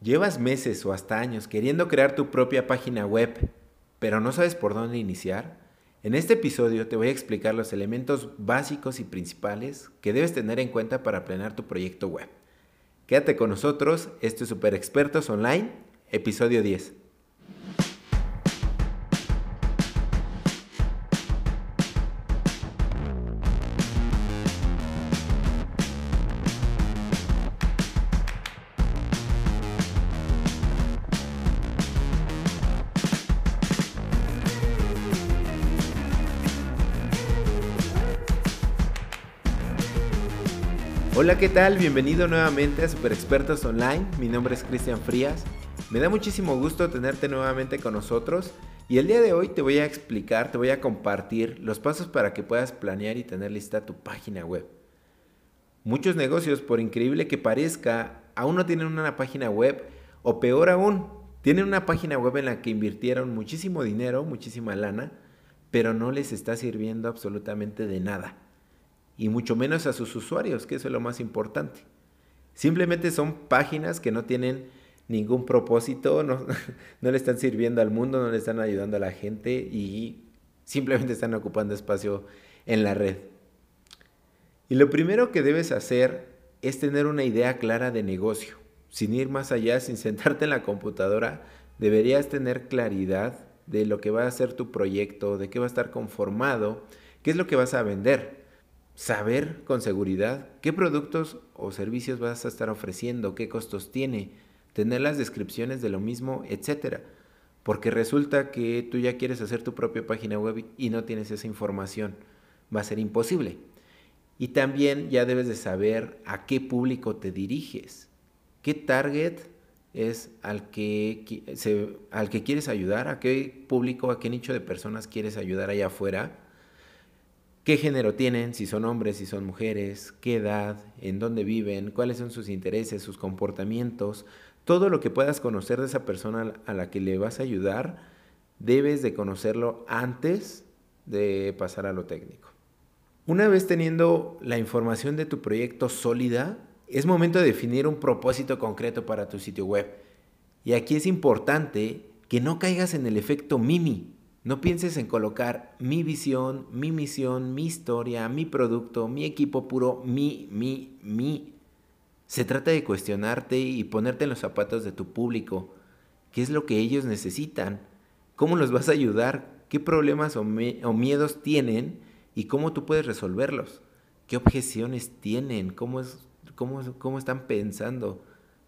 ¿Llevas meses o hasta años queriendo crear tu propia página web, pero no sabes por dónde iniciar? En este episodio te voy a explicar los elementos básicos y principales que debes tener en cuenta para planear tu proyecto web. Quédate con nosotros, esto es Super Expertos Online, episodio 10. Hola, ¿qué tal? Bienvenido nuevamente a Super Expertos Online. Mi nombre es Cristian Frías. Me da muchísimo gusto tenerte nuevamente con nosotros y el día de hoy te voy a explicar, te voy a compartir los pasos para que puedas planear y tener lista tu página web. Muchos negocios, por increíble que parezca, aún no tienen una página web o peor aún, tienen una página web en la que invirtieron muchísimo dinero, muchísima lana, pero no les está sirviendo absolutamente de nada y mucho menos a sus usuarios, que eso es lo más importante. Simplemente son páginas que no tienen ningún propósito, no, no, le están sirviendo al mundo, no le están ayudando a la gente y simplemente están ocupando espacio en la red. Y lo primero que debes hacer es tener una idea clara de negocio. Sin ir más allá, sin sentarte en la computadora, deberías tener claridad de lo que va a ser tu proyecto, de qué va a estar conformado, qué es lo que vas a vender saber con seguridad qué productos o servicios vas a estar ofreciendo, qué costos tiene, tener las descripciones de lo mismo, etcétera. Porque resulta que tú ya quieres hacer tu propia página web y no tienes esa información. Va a ser imposible. Y también ya debes de saber a qué público te diriges. ¿Qué target es al que, al que quieres ayudar? ¿A qué público, a qué nicho de personas quieres ayudar allá afuera? Qué género tienen, si son hombres, si son mujeres, qué edad, en dónde viven, cuáles son sus intereses, sus comportamientos, todo lo que puedas conocer de esa persona a la que le vas a ayudar, debes de conocerlo antes de pasar a lo técnico. Una vez teniendo la información de tu proyecto sólida, es momento de definir un propósito concreto para tu sitio web. Y aquí es importante que no caigas en el efecto Mimi, no pienses en colocar mi visión, mi misión, mi historia, mi producto, mi equipo puro, mi, mi, mi. Se trata de cuestionarte y ponerte en los zapatos de tu público. ¿Qué es lo que ellos necesitan? ¿Cómo los vas a ayudar? ¿Qué problemas o, miedos tienen? ¿Y cómo tú puedes resolverlos? ¿Qué objeciones tienen? ¿Cómo, es, cómo, cómo están pensando?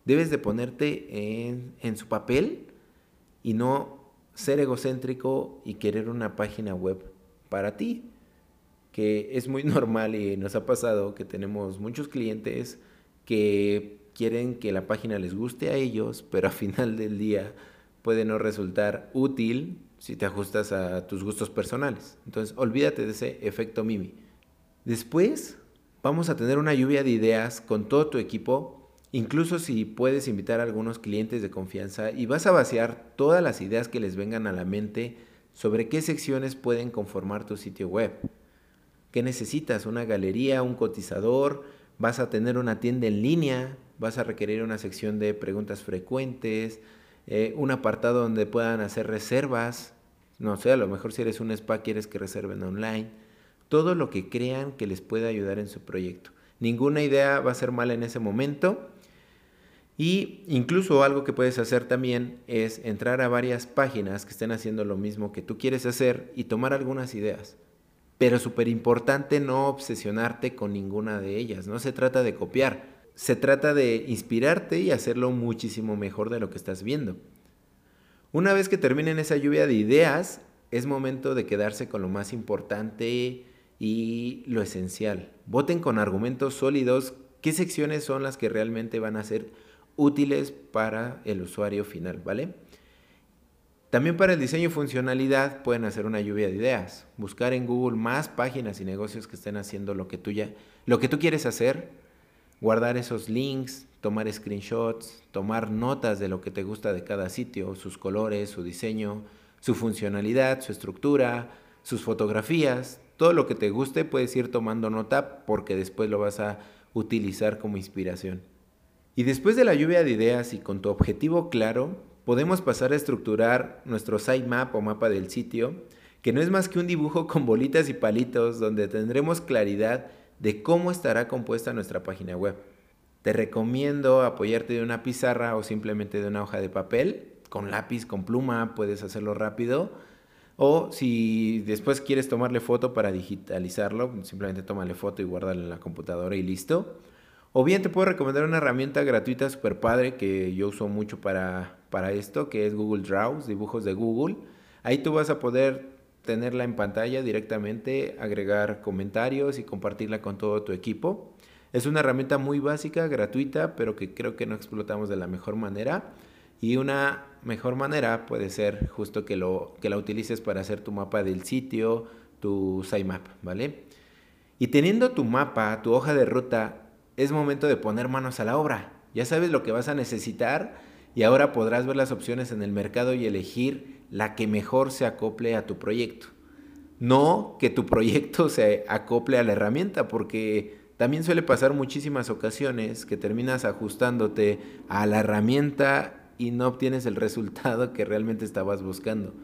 Debes de ponerte en, en su papel y no ser egocéntrico y querer una página web para ti, que es muy normal y nos ha pasado que tenemos muchos clientes que quieren que la página les guste a ellos, pero a final del día puede no resultar útil si te ajustas a tus gustos personales. Entonces, olvídate de ese efecto Mimi. Después, vamos a tener una lluvia de ideas con todo tu equipo Incluso si puedes invitar a algunos clientes de confianza y vas a vaciar todas las ideas que les vengan a la mente sobre qué secciones pueden conformar tu sitio web. ¿Qué necesitas? ¿Una galería? ¿Un cotizador? ¿Vas a tener una tienda en línea? ¿Vas a requerir una sección de preguntas frecuentes? Eh, ¿Un apartado donde puedan hacer reservas? No sé, a lo mejor si eres un spa quieres que reserven online. Todo lo que crean que les pueda ayudar en su proyecto. Ninguna idea va a ser mala en ese momento y incluso algo que puedes hacer también es entrar a varias páginas que estén haciendo lo mismo que tú quieres hacer y tomar algunas ideas. Pero súper importante no obsesionarte con ninguna de ellas. No se trata de copiar. Se trata de inspirarte y hacerlo muchísimo mejor de lo que estás viendo. Una vez que terminen esa lluvia de ideas, es momento de quedarse con lo más importante y lo esencial. Voten con argumentos sólidos qué secciones son las que realmente van a ser útiles para el usuario final, ¿vale? También para el diseño y funcionalidad pueden hacer una lluvia de ideas, buscar en Google más páginas y negocios que estén haciendo lo que tú ya, lo que tú quieres hacer, guardar esos links, tomar screenshots, tomar notas de lo que te gusta de cada sitio, sus colores, su diseño, su funcionalidad, su estructura, sus fotografías, todo lo que te guste puedes ir tomando nota porque después lo vas a utilizar como inspiración. Y después de la lluvia de ideas y con tu objetivo claro, podemos pasar a estructurar nuestro sitemap o mapa del sitio, que no es más que un dibujo con bolitas y palitos donde tendremos claridad de cómo estará compuesta nuestra página web. Te recomiendo apoyarte de una pizarra o simplemente de una hoja de papel, con lápiz, con pluma, puedes hacerlo rápido. O si después quieres tomarle foto para digitalizarlo, simplemente tómale foto y guárdalo en la computadora y listo. O bien te puedo recomendar una herramienta gratuita super padre que yo uso mucho para, para esto, que es Google Draws, dibujos de Google. Ahí tú vas a poder tenerla en pantalla directamente, agregar comentarios y compartirla con todo tu equipo. Es una herramienta muy básica, gratuita, pero que creo que no explotamos de la mejor manera. Y una mejor manera puede ser justo que, lo, que la utilices para hacer tu mapa del sitio, tu sitemap, ¿vale? Y teniendo tu mapa, tu hoja de ruta, es momento de poner manos a la obra. Ya sabes lo que vas a necesitar y ahora podrás ver las opciones en el mercado y elegir la que mejor se acople a tu proyecto. No que tu proyecto se acople a la herramienta, porque también suele pasar muchísimas ocasiones que terminas ajustándote a la herramienta y no obtienes el resultado que realmente estabas buscando.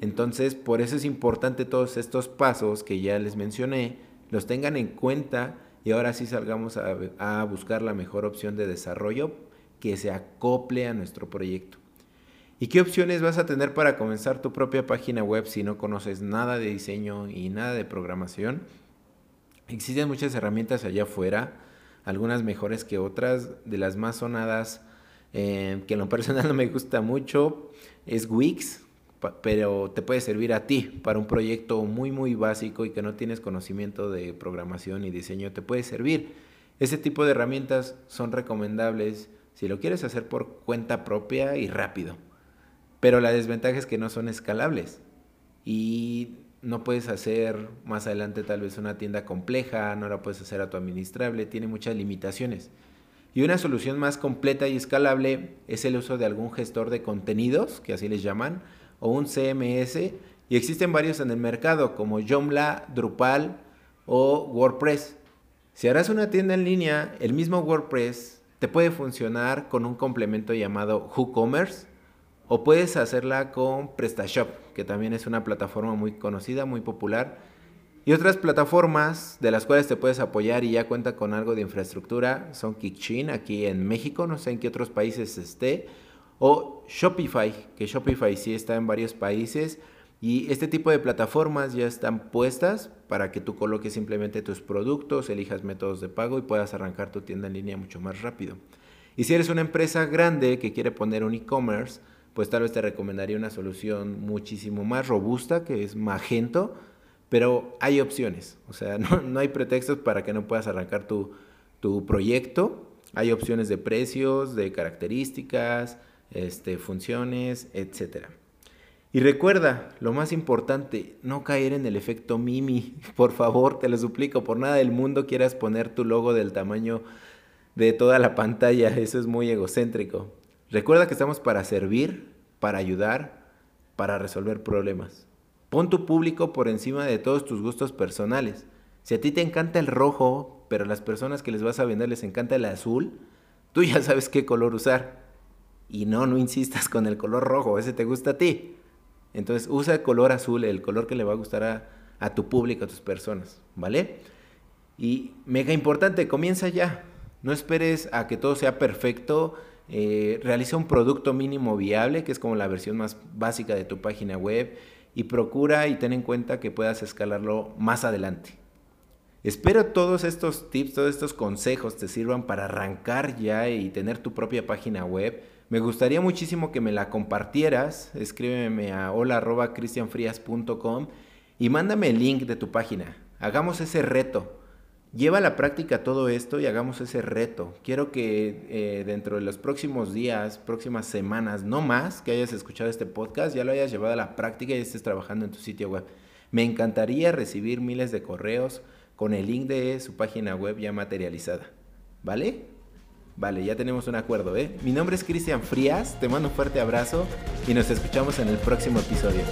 Entonces, por eso es importante todos estos pasos que ya les mencioné, los tengan en cuenta y ahora sí salgamos a, buscar la mejor opción de desarrollo que se acople a nuestro proyecto. ¿Y qué opciones vas a tener para comenzar tu propia página web si no conoces nada de diseño y nada de programación? Existen muchas herramientas allá afuera, algunas mejores que otras, de las más sonadas, eh, que en lo personal no me gusta mucho, es Wix, pero te puede servir a ti para un proyecto muy muy básico y que no tienes conocimiento de programación y diseño, te puede servir. Ese tipo de herramientas son recomendables si lo quieres hacer por cuenta propia y rápido. Pero la desventaja es que no son escalables y no puedes hacer más adelante tal vez una tienda compleja, no la puedes hacer a tu administrable, tiene muchas limitaciones. Y una solución más completa y escalable es el uso de algún gestor de contenidos, que así les llaman, o un CMS y existen varios en el mercado como Joomla, Drupal o WordPress. Si harás una tienda en línea, el mismo WordPress te puede funcionar con un complemento llamado WooCommerce o puedes hacerla con PrestaShop, que también es una plataforma muy conocida, muy popular. Y otras plataformas de las cuales te puedes apoyar y ya cuenta con algo de infraestructura son Kickchin aquí en México, no sé en qué otros países esté, o Shopify, que Shopify sí está en varios países y este tipo de plataformas ya están puestas para que tú coloques simplemente tus productos, elijas métodos de pago y puedas arrancar tu tienda en línea mucho más rápido. Y si eres una empresa grande que quiere poner un e-commerce, pues tal vez te recomendaría una solución muchísimo más robusta que es Magento, pero hay opciones, o sea, no, hay pretextos para que no puedas arrancar tu, tu proyecto, hay opciones de precios, de características, este, funciones, etc. Y recuerda, lo más importante, no caer en el efecto Mimi. Por favor, te lo suplico, por nada del mundo quieras poner tu logo del tamaño de toda la pantalla. Eso es muy egocéntrico. Recuerda que estamos para servir, para ayudar, para resolver problemas. Pon tu público por encima de todos tus gustos personales. Si a ti te encanta el rojo, pero a las personas que les vas a vender les encanta el azul, tú ya sabes qué color usar. Y no, no insistas con el color rojo, ese te gusta a ti. Entonces usa el color azul, el color que le va a gustar a, tu público, a tus personas, ¿vale? Y mega importante, comienza ya. No esperes a que todo sea perfecto. Eh, realiza un producto mínimo viable, que es como la versión más básica de tu página web, y procura y ten en cuenta que puedas escalarlo más adelante. Espero todos estos tips, todos estos consejos te sirvan para arrancar ya y tener tu propia página web me gustaría muchísimo que me la compartieras. Escríbeme a hola.cristianfrias.com y mándame el link de tu página. Hagamos ese reto. Lleva a la práctica todo esto y hagamos ese reto. Quiero que eh, dentro de los próximos días, próximas semanas, no más, que hayas escuchado este podcast, ya lo hayas llevado a la práctica y estés trabajando en tu sitio web. Me encantaría recibir miles de correos con el link de su página web ya materializada. ¿Vale? Vale, ya tenemos un acuerdo, ¿eh? Mi nombre es Cristian Frías, te mando un fuerte abrazo y nos escuchamos en el próximo episodio.